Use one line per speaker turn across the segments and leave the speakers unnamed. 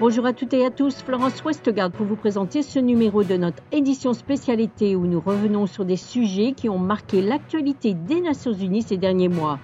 Bonjour à toutes et à tous, Florence Westgard pour vous présenter ce numéro de notre édition spécialité où nous revenons sur des sujets qui ont marqué l'actualité des Nations Unies ces derniers mois.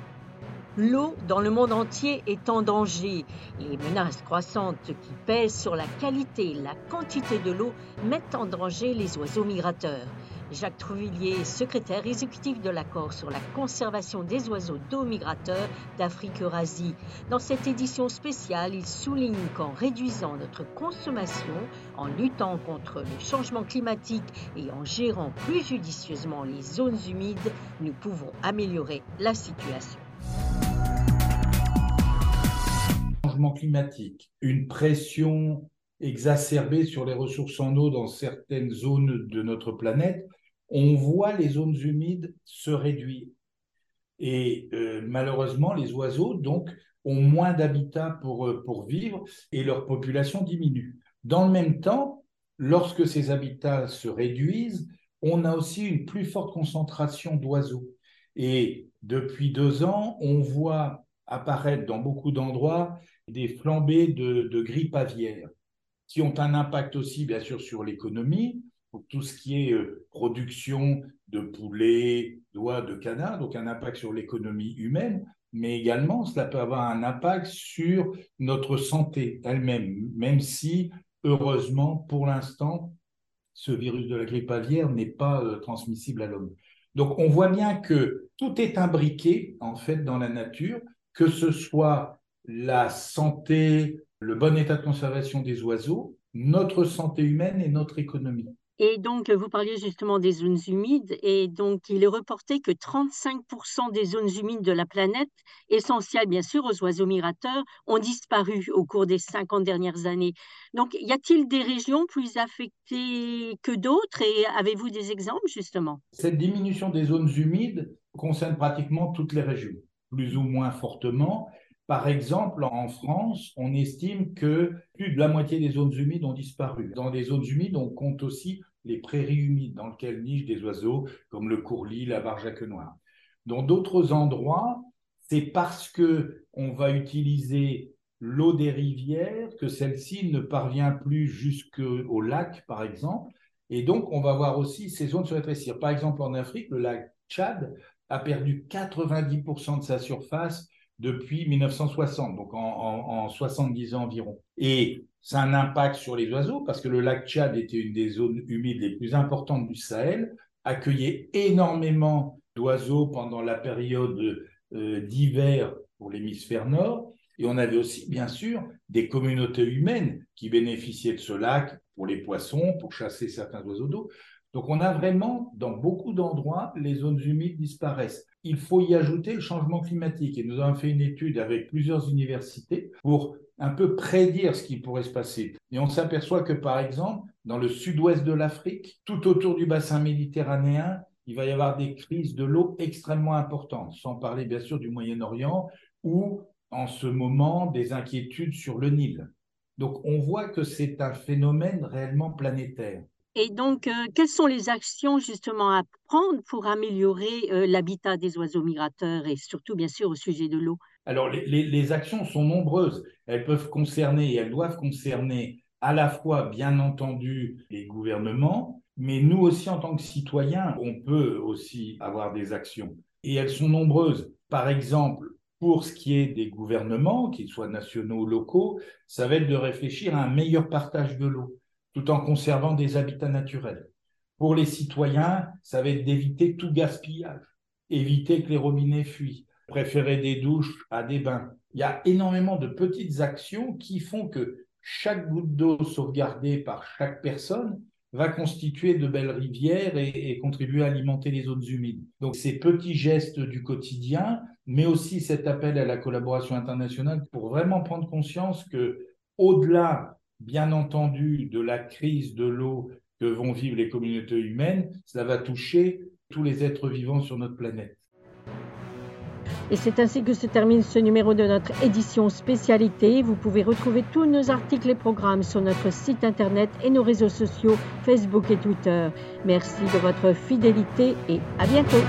L'eau dans le monde entier est en danger. Les menaces croissantes qui pèsent sur la qualité et la quantité de l'eau mettent en danger les oiseaux migrateurs. Jacques Trouvillier, secrétaire exécutif de l'accord sur la conservation des oiseaux d'eau migrateurs d'Afrique-Eurasie. Dans cette édition spéciale, il souligne qu'en réduisant notre consommation, en luttant contre le changement climatique et en gérant plus judicieusement les zones humides, nous pouvons améliorer la situation.
Changement climatique, une pression exacerbée sur les ressources en eau dans certaines zones de notre planète on voit les zones humides se réduire. Et euh, malheureusement, les oiseaux, donc, ont moins d'habitat pour, euh, pour vivre et leur population diminue. Dans le même temps, lorsque ces habitats se réduisent, on a aussi une plus forte concentration d'oiseaux. Et depuis deux ans, on voit apparaître dans beaucoup d'endroits des flambées de, de grippe aviaire qui ont un impact aussi, bien sûr, sur l'économie, tout ce qui est euh, production de poulets, d'oies, de canards, donc un impact sur l'économie humaine, mais également cela peut avoir un impact sur notre santé elle-même, même si, heureusement, pour l'instant, ce virus de la grippe aviaire n'est pas euh, transmissible à l'homme. Donc on voit bien que tout est imbriqué, en fait, dans la nature, que ce soit la santé, le bon état de conservation des oiseaux, notre santé humaine et notre économie.
Et donc, vous parliez justement des zones humides, et donc il est reporté que 35% des zones humides de la planète, essentielles bien sûr aux oiseaux migrateurs, ont disparu au cours des 50 dernières années. Donc, y a-t-il des régions plus affectées que d'autres, et avez-vous des exemples justement?
Cette diminution des zones humides concerne pratiquement toutes les régions, plus ou moins fortement. Par exemple, en France, on estime que plus de la moitié des zones humides ont disparu. Dans les zones humides, on compte aussi les prairies humides dans lesquelles nichent des oiseaux comme le courlis, la barjaque noire. Dans d'autres endroits, c'est parce que on va utiliser l'eau des rivières que celle-ci ne parvient plus jusqu'au lac, par exemple. Et donc, on va voir aussi ces zones se rétrécir. Par exemple, en Afrique, le lac Tchad a perdu 90% de sa surface depuis 1960, donc en, 70 ans environ. Et ça a un impact sur les oiseaux parce que le lac Tchad était une des zones humides les plus importantes du Sahel, accueillait énormément d'oiseaux pendant la période euh, d'hiver pour l'hémisphère nord. Et on avait aussi, bien sûr, des communautés humaines qui bénéficiaient de ce lac pour les poissons, pour chasser certains oiseaux d'eau. Donc on a vraiment, dans beaucoup d'endroits, les zones humides disparaissent. Il faut y ajouter le changement climatique. Et nous avons fait une étude avec plusieurs universités pour un peu prédire ce qui pourrait se passer. Et on s'aperçoit que, par exemple, dans le sud-ouest de l'Afrique, tout autour du bassin méditerranéen, il va y avoir des crises de l'eau extrêmement importantes, sans parler bien sûr du Moyen-Orient, ou en ce moment des inquiétudes sur le Nil. Donc on voit que c'est un phénomène réellement planétaire.
Et donc, euh, quelles sont les actions justement à prendre pour améliorer euh, l'habitat des oiseaux migrateurs et surtout, bien sûr, au sujet de l'eau?
Alors, les, actions sont nombreuses. Elles peuvent concerner et elles doivent concerner à la fois, bien entendu, les gouvernements, mais nous aussi, en tant que citoyens, on peut aussi avoir des actions. Et elles sont nombreuses. Par exemple, pour ce qui est des gouvernements, qu'ils soient nationaux ou locaux, ça va être de réfléchir à un meilleur partage de l'eau tout en conservant des habitats naturels. Pour les citoyens, ça va être d'éviter tout gaspillage, éviter que les robinets fuient, préférer des douches à des bains. Il y a énormément de petites actions qui font que chaque goutte d'eau sauvegardée par chaque personne va constituer de belles rivières et, et, contribuer à alimenter les zones humides. Donc ces petits gestes du quotidien, mais aussi cet appel à la collaboration internationale pour vraiment prendre conscience que au-delà bien entendu, de la crise de l'eau que vont vivre les communautés humaines, cela va toucher tous les êtres vivants sur notre planète.
Et c'est ainsi que se termine ce numéro de notre édition spécialité. Vous pouvez retrouver tous nos articles et programmes sur notre site internet et nos réseaux sociaux Facebook et Twitter. Merci de votre fidélité et à bientôt.